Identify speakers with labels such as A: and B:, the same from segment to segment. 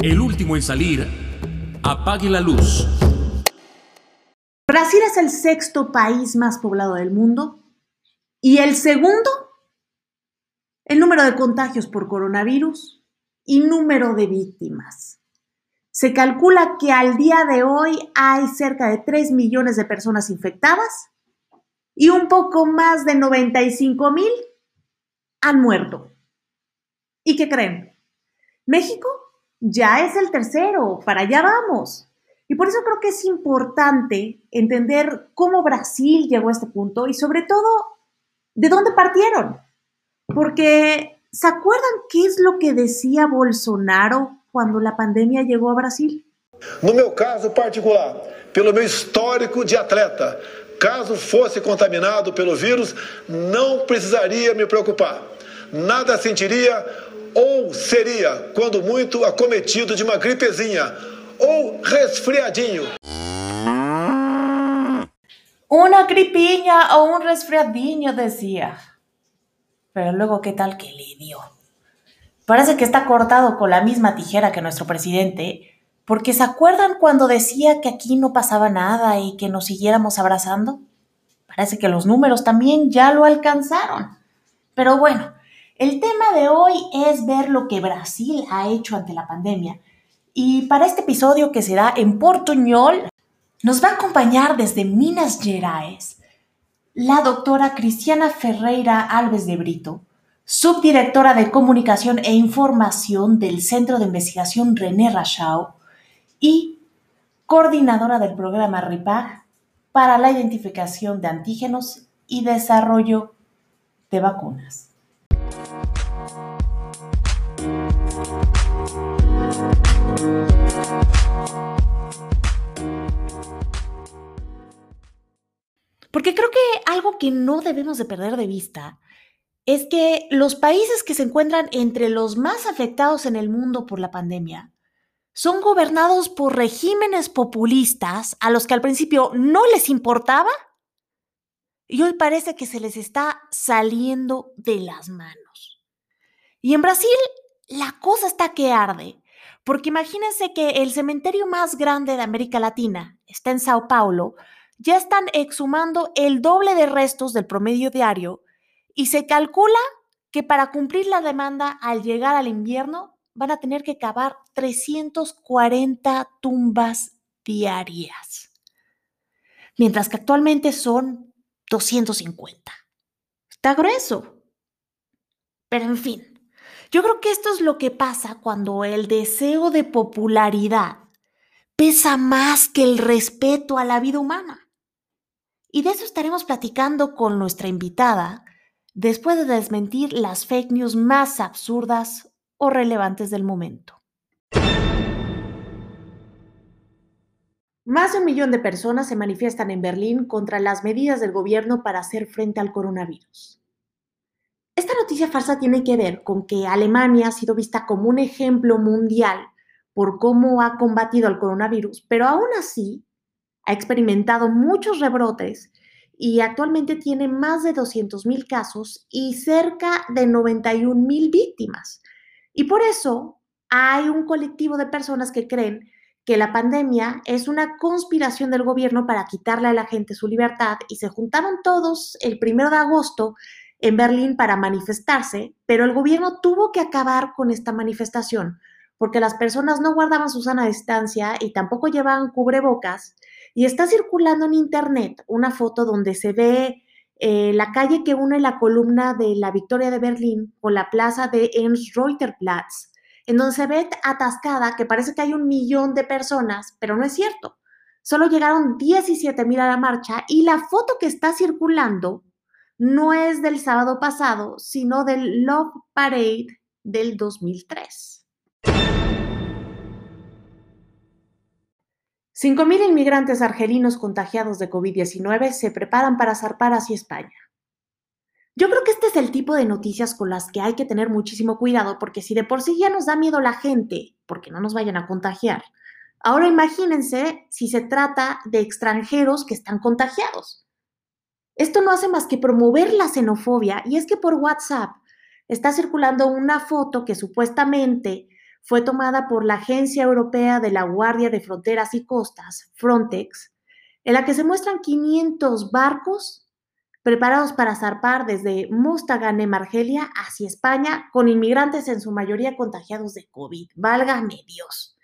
A: El último en salir, apague la luz.
B: Brasil es el sexto país más poblado del mundo y el segundo en número de contagios por coronavirus y número de víctimas. Se calcula que al día de hoy hay cerca de 3 millones de personas infectadas y un poco más de 95 mil han muerto. ¿Y qué creen? México ya es el tercero, para allá vamos. Y por eso creo que es importante entender cómo Brasil llegó a este punto y sobre todo de dónde partieron. Porque, ¿se acuerdan qué es lo que decía Bolsonaro cuando la pandemia llegó a Brasil?
C: No meu caso particular, pelo meu histórico de atleta, caso fosse contaminado pelo vírus, não precisaria me preocupar. Nada sentiria ou seria, quando muito, acometido de uma gripezinha ou resfriadinho.
B: Una gripiña o un resfriadinho, decía. Pero luego, ¿qué tal que le dio? Parece que está cortado con la misma tijera que nuestro presidente, porque ¿se acuerdan cuando decía que aquí no pasaba nada y que nos siguiéramos abrazando? Parece que los números también ya lo alcanzaron. Pero bueno, el tema de hoy es ver lo que Brasil ha hecho ante la pandemia. Y para este episodio que será en portuñol, nos va a acompañar desde Minas Gerais la doctora Cristiana Ferreira Alves de Brito, subdirectora de Comunicación e Información del Centro de Investigación René Rachau y coordinadora del programa RIPAG para la identificación de antígenos y desarrollo de vacunas. Porque creo que algo que no debemos de perder de vista es que los países que se encuentran entre los más afectados en el mundo por la pandemia son gobernados por regímenes populistas a los que al principio no les importaba y hoy parece que se les está saliendo de las manos. Y en Brasil la cosa está que arde, porque imagínense que el cementerio más grande de América Latina está en Sao Paulo, ya están exhumando el doble de restos del promedio diario y se calcula que para cumplir la demanda al llegar al invierno van a tener que cavar 340 tumbas diarias, mientras que actualmente son 250. Está grueso. Pero en fin, yo creo que esto es lo que pasa cuando el deseo de popularidad pesa más que el respeto a la vida humana. Y de eso estaremos platicando con nuestra invitada después de desmentir las fake news más absurdas o relevantes del momento. Más de un millón de personas se manifiestan en Berlín contra las medidas del gobierno para hacer frente al coronavirus. Esta noticia falsa tiene que ver con que Alemania ha sido vista como un ejemplo mundial por cómo ha combatido al coronavirus, pero aún así ha experimentado muchos rebrotes y actualmente tiene más de 200.000 casos y cerca de 91.000 víctimas. Y por eso hay un colectivo de personas que creen que la pandemia es una conspiración del gobierno para quitarle a la gente su libertad y se juntaron todos el primero de agosto en Berlín para manifestarse, pero el gobierno tuvo que acabar con esta manifestación porque las personas no guardaban su sana distancia y tampoco llevaban cubrebocas. Y está circulando en internet una foto donde se ve eh, la calle que une la columna de la Victoria de Berlín con la plaza de Ernst-Reuterplatz, en donde se ve atascada que parece que hay un millón de personas, pero no es cierto. Solo llegaron 17 mil a la marcha y la foto que está circulando no es del sábado pasado, sino del Love Parade del 2003. 5.000 inmigrantes argelinos contagiados de COVID-19 se preparan para zarpar hacia España. Yo creo que este es el tipo de noticias con las que hay que tener muchísimo cuidado, porque si de por sí ya nos da miedo la gente, porque no nos vayan a contagiar, ahora imagínense si se trata de extranjeros que están contagiados. Esto no hace más que promover la xenofobia y es que por WhatsApp está circulando una foto que supuestamente fue tomada por la Agencia Europea de la Guardia de Fronteras y Costas, Frontex, en la que se muestran 500 barcos preparados para zarpar desde Mostaganem, Argelia, hacia España, con inmigrantes en su mayoría contagiados de COVID. Válgame Dios.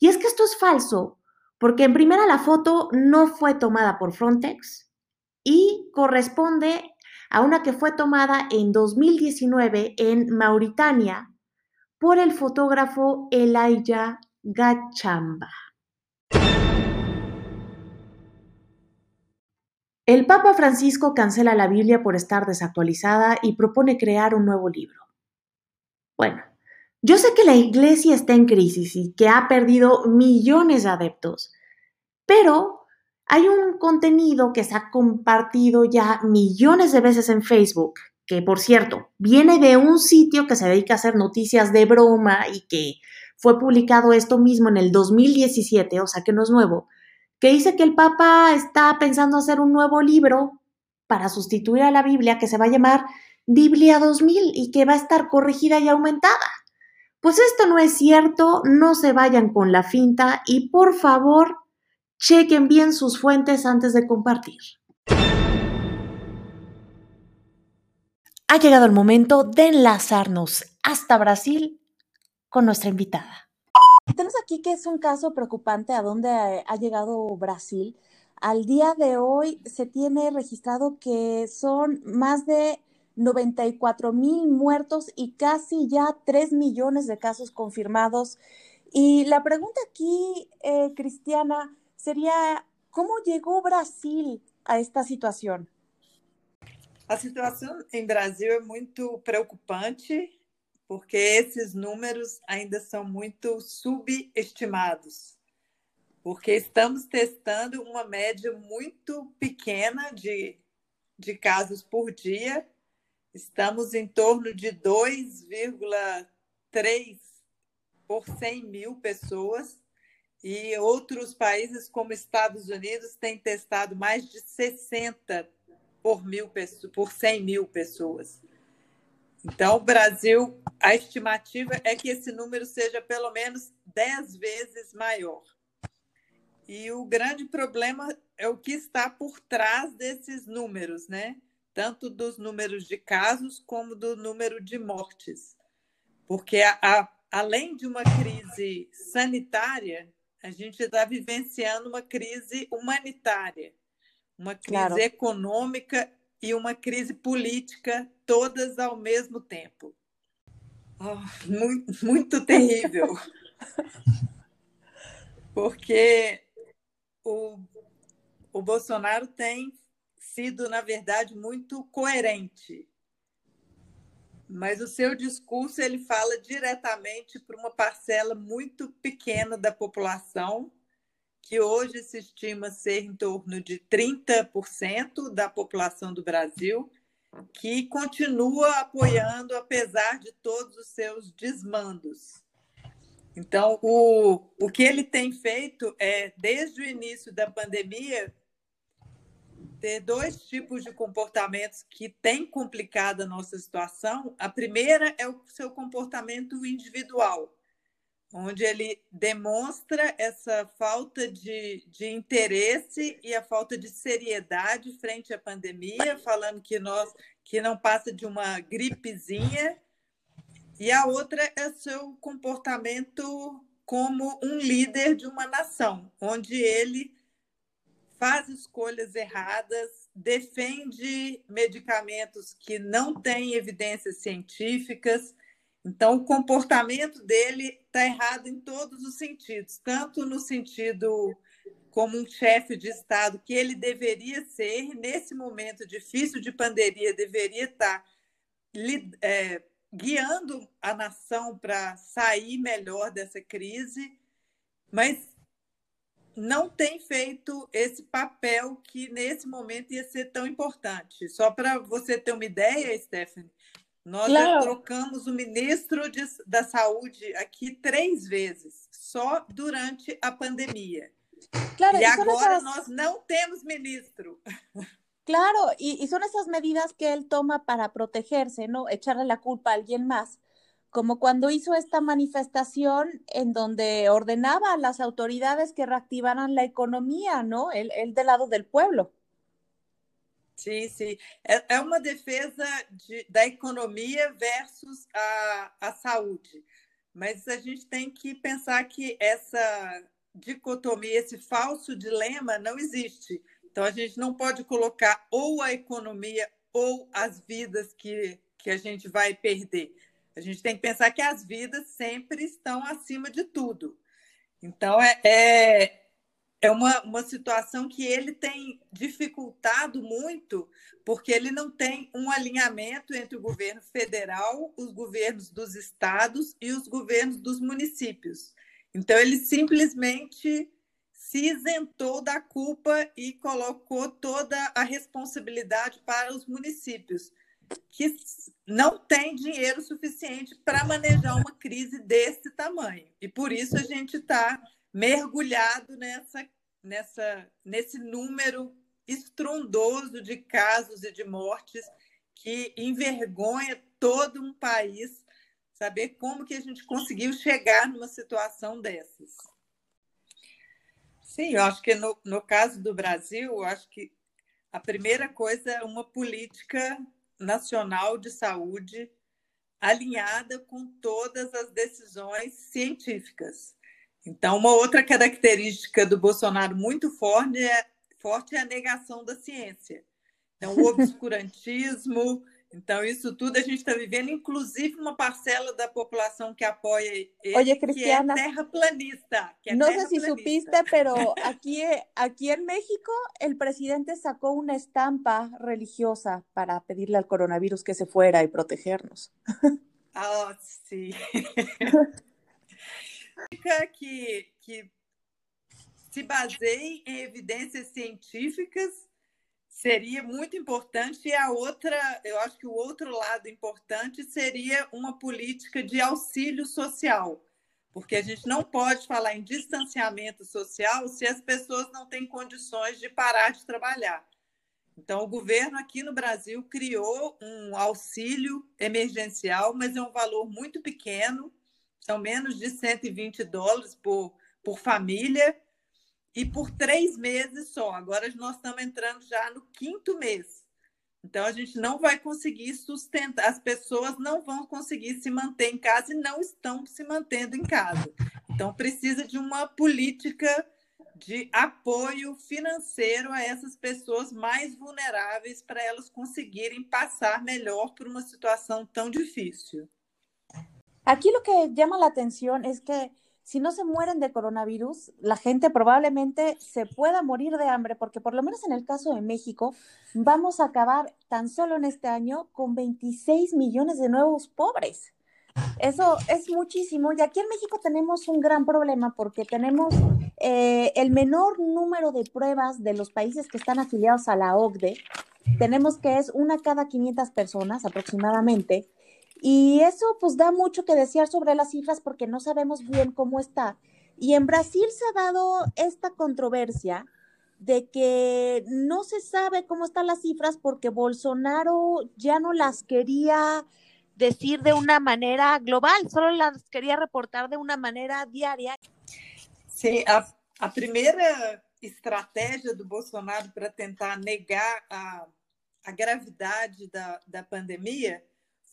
B: Y es que esto es falso, porque en primera la foto no fue tomada por Frontex y corresponde a una que fue tomada en 2019 en Mauritania por el fotógrafo Elijah Gachamba. El Papa Francisco cancela la Biblia por estar desactualizada y propone crear un nuevo libro. Bueno, yo sé que la Iglesia está en crisis y que ha perdido millones de adeptos, pero hay un contenido que se ha compartido ya millones de veces en Facebook, que por cierto, viene de un sitio que se dedica a hacer noticias de broma y que fue publicado esto mismo en el 2017, o sea que no es nuevo, que dice que el Papa está pensando hacer un nuevo libro para sustituir a la Biblia que se va a llamar Biblia 2000 y que va a estar corregida y aumentada. Pues esto no es cierto, no se vayan con la finta y por favor chequen bien sus fuentes antes de compartir. Ha llegado el momento de enlazarnos hasta Brasil con nuestra invitada.
D: Tenemos aquí que es un caso preocupante a dónde ha llegado Brasil. Al día de hoy se tiene registrado que son más de 94 mil muertos y casi ya 3 millones de casos confirmados. Y la pregunta aquí, eh, Cristiana, sería, ¿cómo llegó Brasil a esta situación?
E: A situação em Brasil é muito preocupante porque esses números ainda são muito subestimados, porque estamos testando uma média muito pequena de, de casos por dia, estamos em torno de 2,3 por 100 mil pessoas, e outros países, como Estados Unidos, têm testado mais de 60 por, mil, por 100 mil pessoas. Então, o Brasil, a estimativa é que esse número seja pelo menos 10 vezes maior. E o grande problema é o que está por trás desses números, né? Tanto dos números de casos como do número de mortes. Porque, a, a, além de uma crise sanitária, a gente está vivenciando uma crise humanitária, uma crise claro. econômica e uma crise política, todas ao mesmo tempo. Oh, muito, muito terrível. Porque o, o Bolsonaro tem sido, na verdade, muito coerente. Mas o seu discurso ele fala diretamente para uma parcela muito pequena da população que hoje se estima ser em torno de 30% da população do Brasil, que continua apoiando, apesar de todos os seus desmandos. Então, o, o que ele tem feito é, desde o início da pandemia, ter dois tipos de comportamentos que têm complicado a nossa situação. A primeira é o seu comportamento individual, onde ele demonstra essa falta de, de interesse e a falta de seriedade frente à pandemia, falando que nós que não passa de uma gripezinha, e a outra é seu comportamento como um líder de uma nação, onde ele faz escolhas erradas, defende medicamentos que não têm evidências científicas, então, o comportamento dele está errado em todos os sentidos, tanto no sentido como um chefe de Estado que ele deveria ser, nesse momento difícil de pandemia, deveria estar é, guiando a nação para sair melhor dessa crise, mas não tem feito esse papel que nesse momento ia ser tão importante. Só para você ter uma ideia, Stephanie, nós claro. já trocamos o ministro de, da Saúde aqui três vezes, só durante a pandemia. Claro, e agora esas... nós não temos ministro.
D: Claro, y, y, son esas medidas que él toma para protegerse, ¿no? Echarle la culpa a alguien más,
B: como cuando hizo esta manifestación en donde ordenaba a las autoridades que reactivaran la economía, ¿no? Él, él del lado del pueblo.
E: Sim, sim. É, é uma defesa de, da economia versus a, a saúde. Mas a gente tem que pensar que essa dicotomia, esse falso dilema não existe. Então a gente não pode colocar ou a economia ou as vidas que, que a gente vai perder. A gente tem que pensar que as vidas sempre estão acima de tudo. Então, é, é, é uma, uma situação que ele tem dificultado muito, porque ele não tem um alinhamento entre o governo federal, os governos dos estados e os governos dos municípios. Então, ele simplesmente se isentou da culpa e colocou toda a responsabilidade para os municípios que não tem dinheiro suficiente para manejar uma crise desse tamanho. E por isso a gente está mergulhado nessa, nessa, nesse número estrondoso de casos e de mortes que envergonha todo um país saber como que a gente conseguiu chegar numa situação dessas. Sim, eu acho que no, no caso do Brasil, eu acho que a primeira coisa é uma política Nacional de Saúde alinhada com todas as decisões científicas. Então, uma outra característica do Bolsonaro muito forte é, forte é a negação da ciência. Então, o obscurantismo, então, isso tudo a gente está vivendo, inclusive uma parcela da população que apoia ele,
B: Oye, Cristiana,
E: que é terraplanista. Que é
B: no sé si supiste, pero aquí, aquí en México el presidente sacó una estampa religiosa para pedirle al coronavirus que se fuera y protegernos.
E: Ah, sí. que, que se baseie em evidências científicas seria muito importante. E a outra, eu acho que o outro lado importante seria uma política de auxílio social, porque a gente não pode falar em distanciamento social se as pessoas não têm condições de parar de trabalhar. Então, o governo aqui no Brasil criou um auxílio emergencial, mas é um valor muito pequeno, são menos de 120 dólares por, por família e por três meses só. Agora nós estamos entrando já no quinto mês. Então a gente não vai conseguir sustentar, as pessoas não vão conseguir se manter em casa e não estão se mantendo em casa. Então precisa de uma política de apoio financeiro a essas pessoas mais vulneráveis para elas conseguirem passar melhor por uma situação tão difícil.
B: Aqui o que chama a atenção é que si no se mueren de coronavirus, la gente probablemente se pueda morir de hambre, porque por lo menos en el caso de México, vamos a acabar tan solo en este año con 26 millones de nuevos pobres. Eso es muchísimo. Y aquí en México tenemos un gran problema porque tenemos eh, el menor número de pruebas de los países que están afiliados a la OCDE. Tenemos que es una cada 500 personas aproximadamente. Y eso pues da mucho que desear sobre las cifras porque no sabemos bien cómo está. Y en Brasil se ha dado esta controversia de que no se sabe cómo están las cifras porque Bolsonaro ya no las quería decir de una manera global, solo las quería reportar de una manera diaria.
E: Sí, a, a primeira estratégia do Bolsonaro para tentar negar a, a gravidade da, da pandemia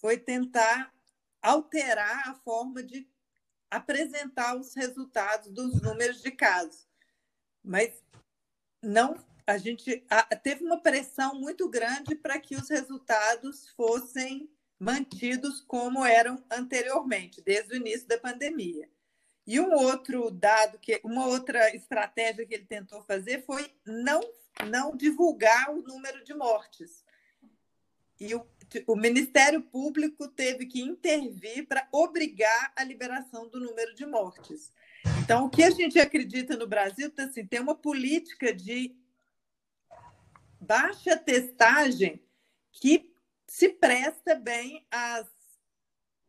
E: foi tentar alterar a forma de apresentar os resultados dos números de casos. Mas não, a gente a, teve uma pressão muito grande para que os resultados fossem mantidos como eram anteriormente, desde o início da pandemia. E um outro dado que uma outra estratégia que ele tentou fazer foi não não divulgar o número de mortes. E o, o Ministério Público teve que intervir para obrigar a liberação do número de mortes. Então, o que a gente acredita no Brasil tá, assim, tem uma política de baixa testagem que se presta bem às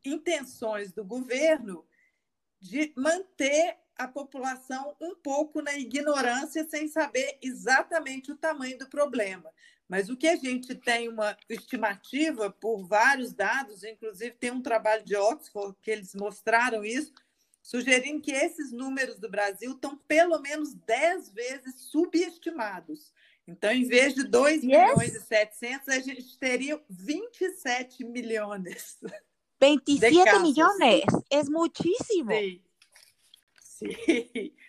E: intenções do governo de manter a população um pouco na ignorância, sem saber exatamente o tamanho do problema. Mas o que a gente tem uma estimativa por vários dados, inclusive tem um trabalho de Oxford que eles mostraram isso, sugerindo que esses números do Brasil estão pelo menos 10 vezes subestimados. Então, em vez de 2 yes. milhões e 700, a gente teria 27 milhões.
D: 27 millones, es muchísimo.
E: Sí. Sí.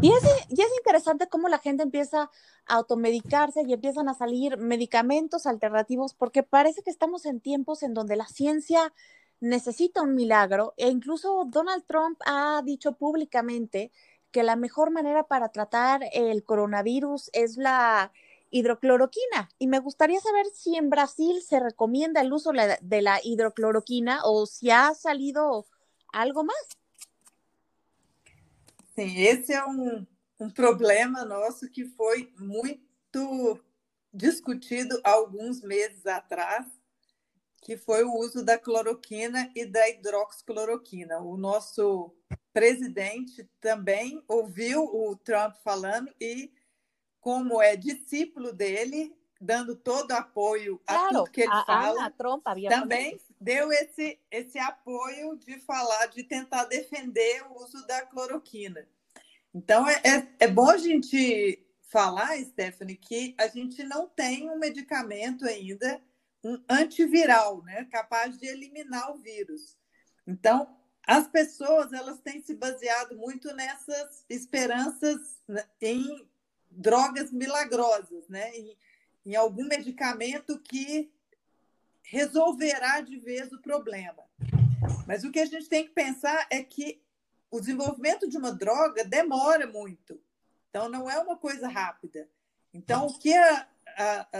D: Y es, y es interesante cómo la gente empieza a automedicarse y empiezan a salir medicamentos alternativos, porque parece que estamos en tiempos en donde la ciencia necesita un milagro e incluso Donald Trump ha dicho públicamente que la mejor manera para tratar el coronavirus es la hidrocloroquina. Y me gustaría saber si en Brasil se recomienda el uso de la hidrocloroquina o si ha salido algo más.
E: Sim, esse é um, um problema nosso que foi muito discutido alguns meses atrás, que foi o uso da cloroquina e da hidroxicloroquina. O nosso presidente também ouviu o Trump falando e, como é discípulo dele, dando todo apoio a claro, tudo que ele a, fala,
D: a Trump
E: também deu esse, esse apoio de falar, de tentar defender o uso da cloroquina. Então, é, é, é bom a gente falar, Stephanie, que a gente não tem um medicamento ainda, um antiviral, né, capaz de eliminar o vírus. Então, as pessoas elas têm se baseado muito nessas esperanças né, em drogas milagrosas, né? Em, em algum medicamento que resolverá de vez o problema. Mas o que a gente tem que pensar é que o desenvolvimento de uma droga demora muito. Então, não é uma coisa rápida. Então, o que a,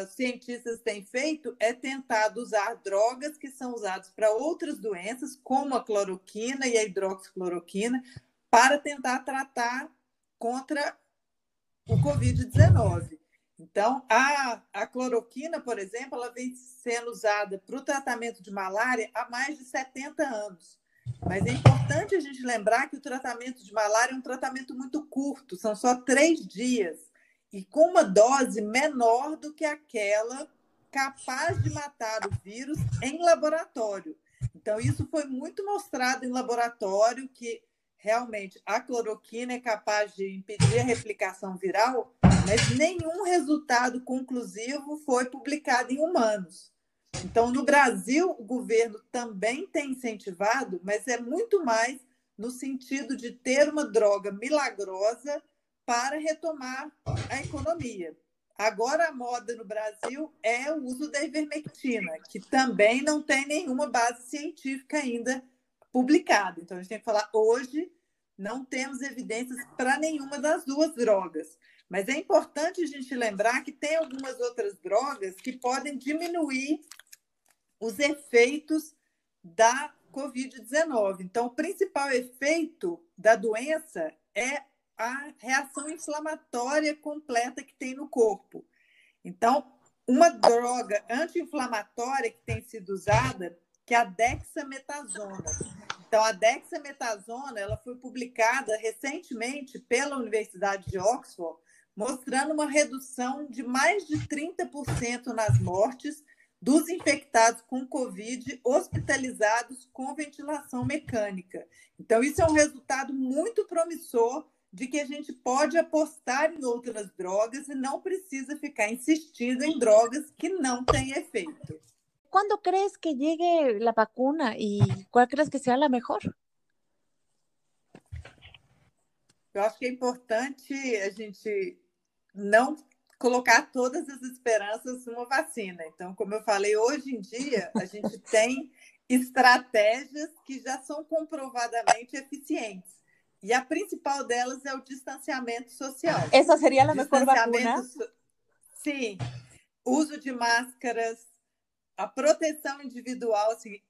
E: os cientistas têm feito é tentar usar drogas que são usadas para outras doenças, como a cloroquina e a hidroxicloroquina, para tentar tratar contra o Covid-19. Então, a, a cloroquina, por exemplo, ela vem sendo usada para o tratamento de malária há mais de 70 anos. Mas é importante a gente lembrar que o tratamento de malária é um tratamento muito curto, são só três dias e com uma dose menor do que aquela capaz de matar o vírus em laboratório. Então, isso foi muito mostrado em laboratório que realmente a cloroquina é capaz de impedir a replicação viral, mas nenhum resultado conclusivo foi publicado em humanos. Então, no Brasil, o governo também tem incentivado, mas é muito mais no sentido de ter uma droga milagrosa para retomar a economia. Agora, a moda no Brasil é o uso da ivermectina, que também não tem nenhuma base científica ainda publicada. Então, a gente tem que falar hoje, não temos evidências para nenhuma das duas drogas. Mas é importante a gente lembrar que tem algumas outras drogas que podem diminuir os efeitos da Covid-19. Então, o principal efeito da doença é a reação inflamatória completa que tem no corpo. Então, uma droga anti-inflamatória que tem sido usada, que é a dexametasona. Então, a dexametasona ela foi publicada recentemente pela Universidade de Oxford, mostrando uma redução de mais de 30% nas mortes dos infectados com Covid hospitalizados com ventilação mecânica. Então, isso é um resultado muito promissor de que a gente pode apostar em outras drogas e não precisa ficar insistindo em drogas que não têm efeito.
D: Quando crees que llegue a vacuna e qual crees que seja a melhor?
E: Eu acho que é importante a gente não colocar todas as esperanças numa vacina. Então, como eu falei, hoje em dia a gente tem estratégias que já são comprovadamente eficientes. E a principal delas é o distanciamento social.
D: Essa seria a melhor vacuna?
E: Sim. Uso de máscaras, a proteção individual, assim,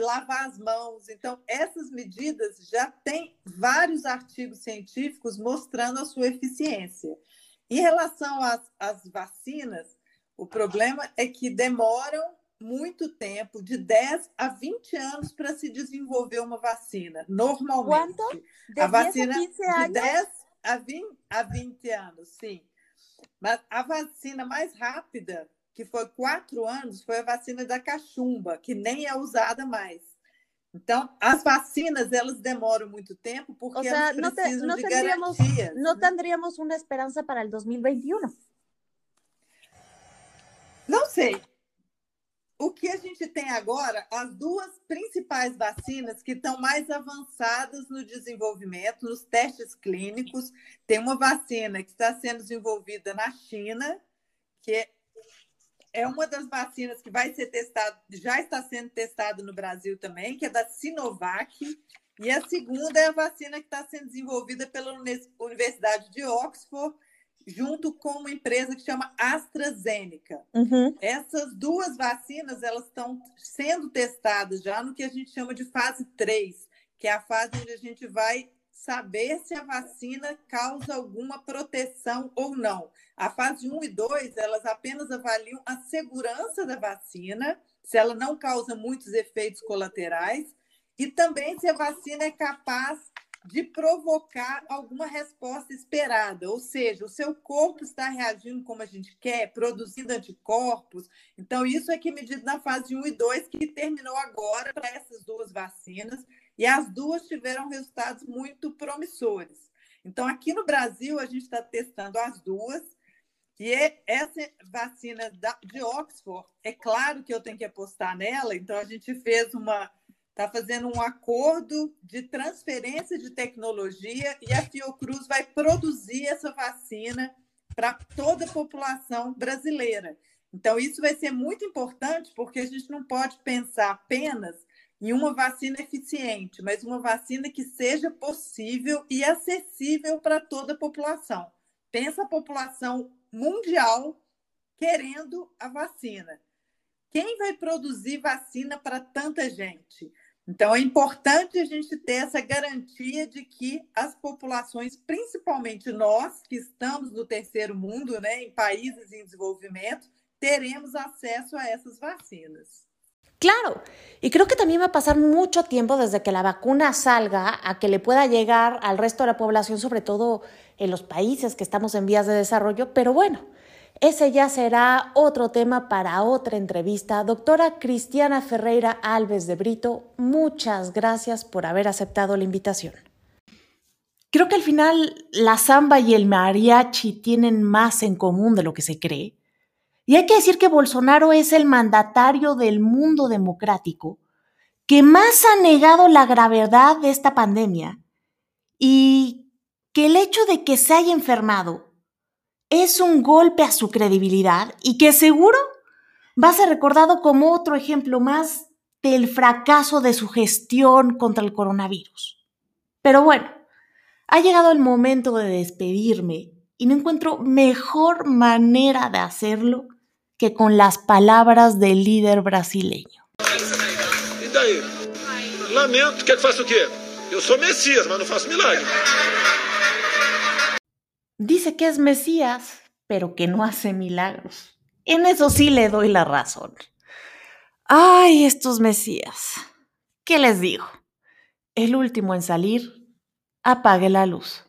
E: lavar as mãos. Então, essas medidas já têm vários artigos científicos mostrando a sua eficiência. Em relação às, às vacinas, o problema é que demoram muito tempo, de 10 a 20 anos, para se desenvolver uma vacina, normalmente.
D: Quanto? De
E: a vacina
D: 10 a 15
E: de
D: anos?
E: 10 a 20, a 20 anos, sim. Mas a vacina mais rápida, que foi quatro anos, foi a vacina da cachumba, que nem é usada mais. Então, as vacinas, elas demoram muito tempo porque
D: O sea,
E: elas
D: no, te-
E: precisam
D: no
E: de garantias. né?
D: tendríamos una esperanza para el 2021.
E: Não sei. O que a gente tem agora, as duas principais vacinas que estão mais avançadas no desenvolvimento, nos testes clínicos, tem uma vacina que está sendo desenvolvida na China, que é uma das vacinas que vai ser testada, já está sendo testada no Brasil também, que é da Sinovac, e a segunda é a vacina que está sendo desenvolvida pela Universidade de Oxford, junto com uma empresa que chama AstraZeneca. Essas duas vacinas elas estão sendo testadas já no que a gente chama de fase 3, que é a fase onde a gente vai saber se a vacina causa alguma proteção ou não. A fase 1 e 2, elas apenas avaliam a segurança da vacina, se ela não causa muitos efeitos colaterais, e também se a vacina é capaz de provocar alguma resposta esperada, ou seja, o seu corpo está reagindo como a gente quer, produzindo anticorpos. Então, isso é que é medido na fase 1 e 2, que terminou agora para essas duas vacinas, e as duas tiveram resultados muito promissores. Então, aqui no Brasil, a gente está testando as duas, e essa vacina de Oxford, é claro que eu tenho que apostar nela, então a gente fez uma está fazendo um acordo de transferência de tecnologia e a Fiocruz vai produzir essa vacina para toda a população brasileira. Então, isso vai ser muito importante, porque a gente não pode pensar apenas em uma vacina eficiente, mas uma vacina que seja possível e acessível para toda a população. Pensa a população mundial querendo a vacina. Quem vai produzir vacina para tanta gente? Então, é importante a gente ter essa garantia de que as populações, principalmente nós, que estamos no terceiro mundo, né, em países em desenvolvimento, teremos acesso a essas vacinas.
B: Claro, y creo que también va a pasar mucho tiempo desde que la vacuna salga a que le pueda llegar al resto de la población, sobre todo en los países que estamos en vías de desarrollo, pero bueno, ese ya será otro tema para otra entrevista. Doctora Cristiana Ferreira Alves de Brito, muchas gracias por haber aceptado la invitación. Creo que al final la samba y el mariachi tienen más en común de lo que se cree. Y hay que decir que Bolsonaro es el mandatario del mundo democrático que más ha negado la gravedad de esta pandemia y que el hecho de que se haya enfermado es un golpe a su credibilidad y que seguro va a ser recordado como otro ejemplo más del fracaso de su gestión contra el coronavirus. Pero bueno, ha llegado el momento de despedirme y no encuentro mejor manera de hacerlo que con las palabras del líder brasileño.
C: Daí? Lamento, o mas faço milagre.
B: Dice que es Mesías, pero que no hace milagros. En eso sí le doy la razón. Ay, estos Mesías. ¿Qué les digo? El último en salir, apague la luz.